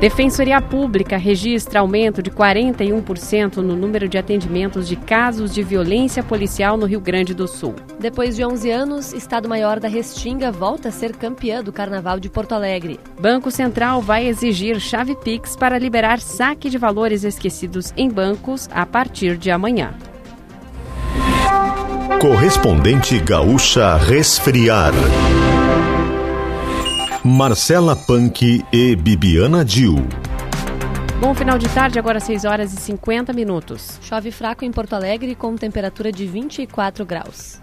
Defensoria Pública registra aumento de 41% no número de atendimentos de casos de violência policial no Rio Grande do Sul. Depois de 11 anos, Estado-Maior da Restinga volta a ser campeã do Carnaval de Porto Alegre. Banco Central vai exigir chave Pix para liberar saque de valores esquecidos em bancos a partir de amanhã. Correspondente Gaúcha Resfriar. Marcela Punk e Bibiana Dil. Bom final de tarde, agora 6 horas e 50 minutos. Chove fraco em Porto Alegre com temperatura de 24 graus.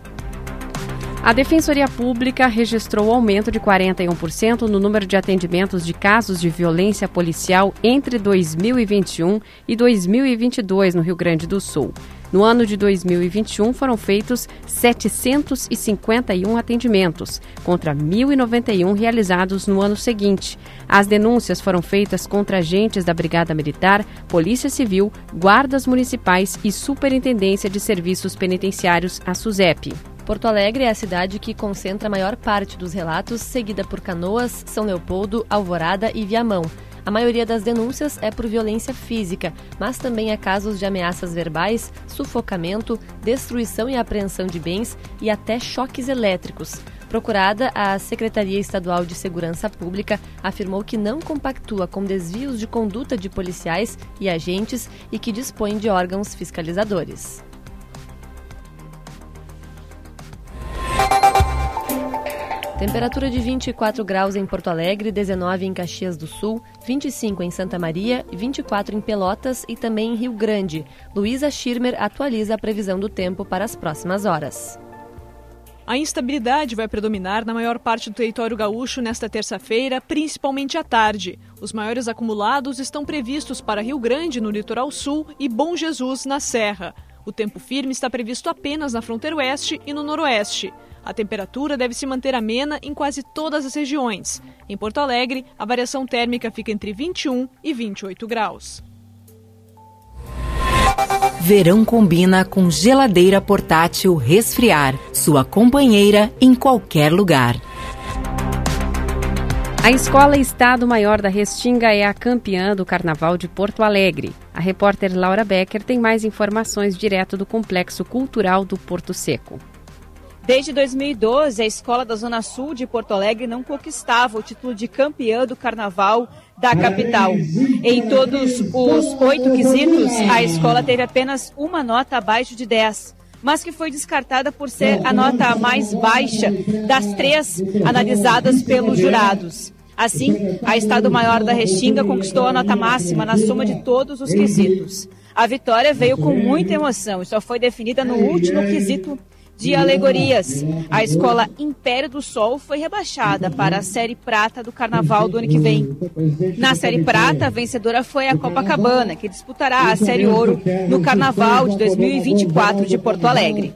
A Defensoria Pública registrou aumento de 41% no número de atendimentos de casos de violência policial entre 2021 e 2022 no Rio Grande do Sul. No ano de 2021 foram feitos 751 atendimentos, contra 1.091 realizados no ano seguinte. As denúncias foram feitas contra agentes da Brigada Militar, Polícia Civil, guardas municipais e Superintendência de Serviços Penitenciários, a SUSEP. Porto Alegre é a cidade que concentra a maior parte dos relatos, seguida por Canoas, São Leopoldo, Alvorada e Viamão. A maioria das denúncias é por violência física, mas também há casos de ameaças verbais, sufocamento, destruição e apreensão de bens e até choques elétricos. Procurada, a Secretaria Estadual de Segurança Pública afirmou que não compactua com desvios de conduta de policiais e agentes e que dispõe de órgãos fiscalizadores. Temperatura de 24 graus em Porto Alegre, 19 em Caxias do Sul, 25 em Santa Maria, 24 em Pelotas e também em Rio Grande. Luísa Schirmer atualiza a previsão do tempo para as próximas horas. A instabilidade vai predominar na maior parte do território gaúcho nesta terça-feira, principalmente à tarde. Os maiores acumulados estão previstos para Rio Grande, no litoral sul, e Bom Jesus, na Serra. O tempo firme está previsto apenas na fronteira oeste e no noroeste. A temperatura deve se manter amena em quase todas as regiões. Em Porto Alegre, a variação térmica fica entre 21 e 28 graus. Verão combina com geladeira portátil resfriar, sua companheira em qualquer lugar. A Escola Estado Maior da Restinga é a campeã do Carnaval de Porto Alegre. A repórter Laura Becker tem mais informações direto do Complexo Cultural do Porto Seco. Desde 2012, a escola da Zona Sul de Porto Alegre não conquistava o título de campeã do carnaval da capital. Em todos os oito quesitos, a escola teve apenas uma nota abaixo de 10 mas que foi descartada por ser a nota mais baixa das três analisadas pelos jurados. Assim, a Estado Maior da Restinga conquistou a nota máxima na soma de todos os quesitos. A vitória veio com muita emoção e só foi definida no último quesito de alegorias. A escola Império do Sol foi rebaixada para a Série Prata do Carnaval do ano que vem. Na Série Prata, a vencedora foi a Copacabana, que disputará a Série Ouro no Carnaval de 2024 de Porto Alegre.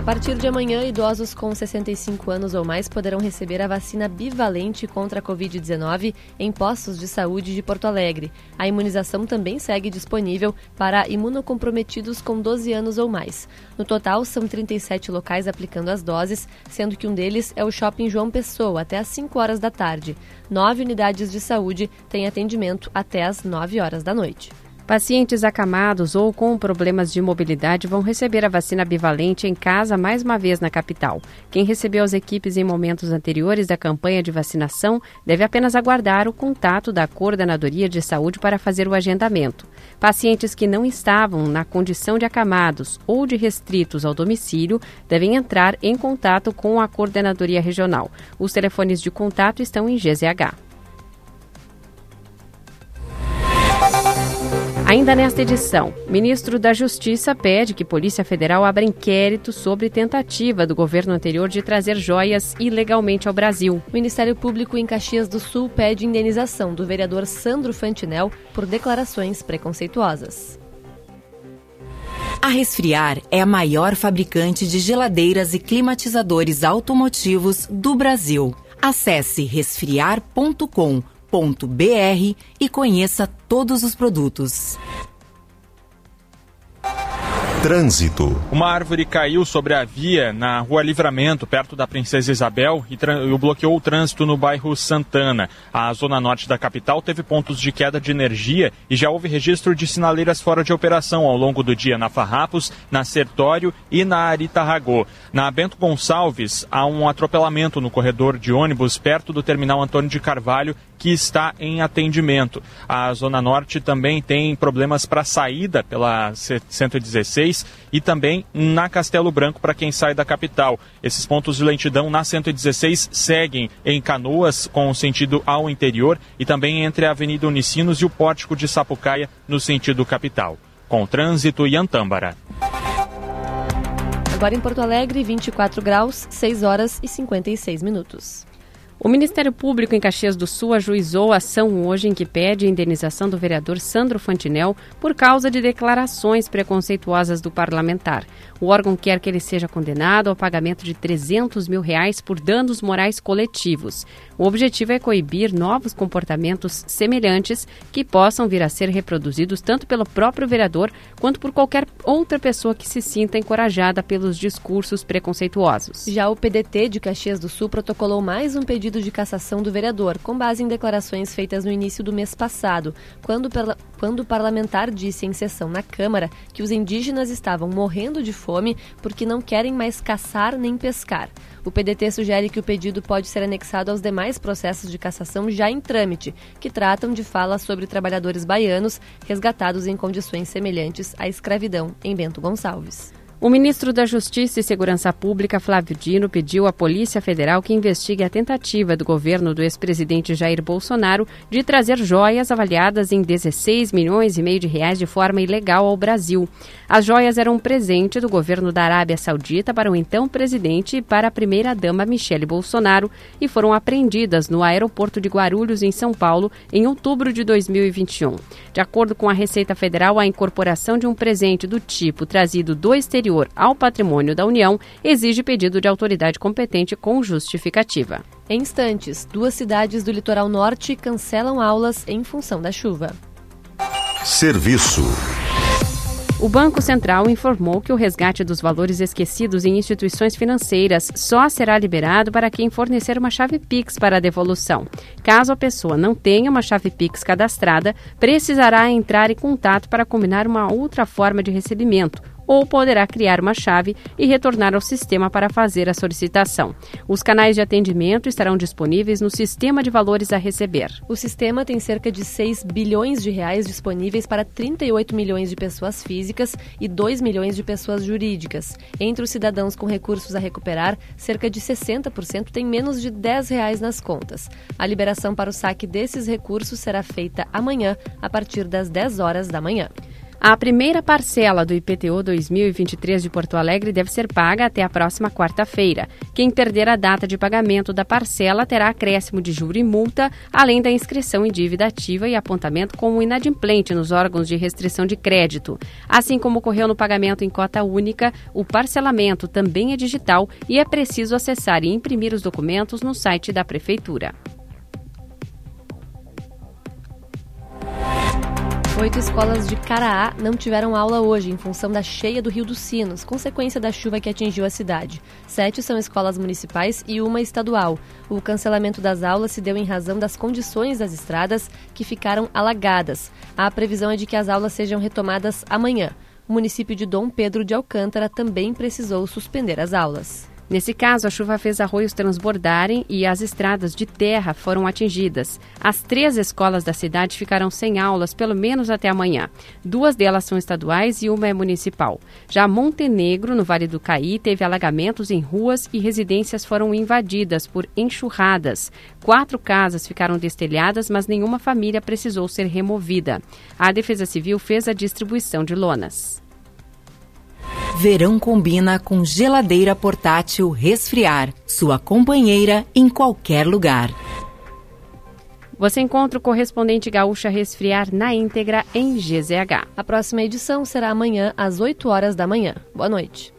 A partir de amanhã, idosos com 65 anos ou mais poderão receber a vacina bivalente contra a Covid-19 em postos de saúde de Porto Alegre. A imunização também segue disponível para imunocomprometidos com 12 anos ou mais. No total, são 37 locais aplicando as doses, sendo que um deles é o Shopping João Pessoa, até às 5 horas da tarde. Nove unidades de saúde têm atendimento até às 9 horas da noite. Pacientes acamados ou com problemas de mobilidade vão receber a vacina bivalente em casa mais uma vez na capital. Quem recebeu as equipes em momentos anteriores da campanha de vacinação deve apenas aguardar o contato da Coordenadoria de Saúde para fazer o agendamento. Pacientes que não estavam na condição de acamados ou de restritos ao domicílio devem entrar em contato com a Coordenadoria Regional. Os telefones de contato estão em GZH. Ainda nesta edição, ministro da Justiça pede que Polícia Federal abra inquérito sobre tentativa do governo anterior de trazer joias ilegalmente ao Brasil. O Ministério Público em Caxias do Sul pede indenização do vereador Sandro Fantinel por declarações preconceituosas. A Resfriar é a maior fabricante de geladeiras e climatizadores automotivos do Brasil. Acesse resfriar.com e conheça todos os produtos. Trânsito. Uma árvore caiu sobre a via na rua Livramento, perto da Princesa Isabel, e, e bloqueou o trânsito no bairro Santana. A zona norte da capital teve pontos de queda de energia e já houve registro de sinaleiras fora de operação ao longo do dia na Farrapos, na Sertório e na Aritarragô. Na Bento Gonçalves, há um atropelamento no corredor de ônibus perto do terminal Antônio de Carvalho que está em atendimento. A Zona Norte também tem problemas para saída pela 116 e também na Castelo Branco para quem sai da capital. Esses pontos de lentidão na 116 seguem em Canoas com sentido ao interior e também entre a Avenida Unicinos e o Pórtico de Sapucaia no sentido capital. Com trânsito e Antâmbara. Agora em Porto Alegre, 24 graus, 6 horas e 56 minutos. O Ministério Público em Caxias do Sul ajuizou a ação hoje em que pede a indenização do vereador Sandro Fantinel por causa de declarações preconceituosas do parlamentar. O órgão quer que ele seja condenado ao pagamento de 300 mil reais por danos morais coletivos. O objetivo é coibir novos comportamentos semelhantes que possam vir a ser reproduzidos tanto pelo próprio vereador quanto por qualquer outra pessoa que se sinta encorajada pelos discursos preconceituosos. Já o PDT de Caxias do Sul protocolou mais um pedido pedido de cassação do vereador, com base em declarações feitas no início do mês passado, quando, quando o parlamentar disse em sessão na Câmara que os indígenas estavam morrendo de fome porque não querem mais caçar nem pescar. O PDT sugere que o pedido pode ser anexado aos demais processos de cassação já em trâmite, que tratam de falas sobre trabalhadores baianos resgatados em condições semelhantes à escravidão em Bento Gonçalves. O ministro da Justiça e Segurança Pública, Flávio Dino, pediu à Polícia Federal que investigue a tentativa do governo do ex-presidente Jair Bolsonaro de trazer joias avaliadas em 16 milhões e meio de reais de forma ilegal ao Brasil. As joias eram um presente do governo da Arábia Saudita para o então presidente e para a primeira-dama Michele Bolsonaro e foram apreendidas no aeroporto de Guarulhos, em São Paulo, em outubro de 2021. De acordo com a Receita Federal, a incorporação de um presente do tipo trazido do exterior superior ao patrimônio da União exige pedido de autoridade competente com justificativa. Em instantes, duas cidades do litoral norte cancelam aulas em função da chuva. Serviço. O Banco Central informou que o resgate dos valores esquecidos em instituições financeiras só será liberado para quem fornecer uma chave Pix para a devolução. Caso a pessoa não tenha uma chave Pix cadastrada, precisará entrar em contato para combinar uma outra forma de recebimento ou poderá criar uma chave e retornar ao sistema para fazer a solicitação. Os canais de atendimento estarão disponíveis no sistema de valores a receber. O sistema tem cerca de 6 bilhões de reais disponíveis para 38 milhões de pessoas físicas e 2 milhões de pessoas jurídicas. Entre os cidadãos com recursos a recuperar, cerca de 60% têm menos de 10 reais nas contas. A liberação para o saque desses recursos será feita amanhã, a partir das 10 horas da manhã. A primeira parcela do IPTU 2023 de Porto Alegre deve ser paga até a próxima quarta-feira. Quem perder a data de pagamento da parcela terá acréscimo de juro e multa, além da inscrição em dívida ativa e apontamento como inadimplente nos órgãos de restrição de crédito. Assim como ocorreu no pagamento em cota única, o parcelamento também é digital e é preciso acessar e imprimir os documentos no site da Prefeitura. Oito escolas de Caraá não tiveram aula hoje em função da cheia do Rio dos Sinos, consequência da chuva que atingiu a cidade. Sete são escolas municipais e uma estadual. O cancelamento das aulas se deu em razão das condições das estradas que ficaram alagadas. A previsão é de que as aulas sejam retomadas amanhã. O município de Dom Pedro de Alcântara também precisou suspender as aulas. Nesse caso, a chuva fez arroios transbordarem e as estradas de terra foram atingidas. As três escolas da cidade ficarão sem aulas pelo menos até amanhã. Duas delas são estaduais e uma é municipal. Já Montenegro, no Vale do Caí, teve alagamentos em ruas e residências foram invadidas por enxurradas. Quatro casas ficaram destelhadas, mas nenhuma família precisou ser removida. A Defesa Civil fez a distribuição de lonas. Verão combina com geladeira portátil resfriar, sua companheira em qualquer lugar. Você encontra o correspondente gaúcha resfriar na íntegra em GZH. A próxima edição será amanhã às 8 horas da manhã. Boa noite.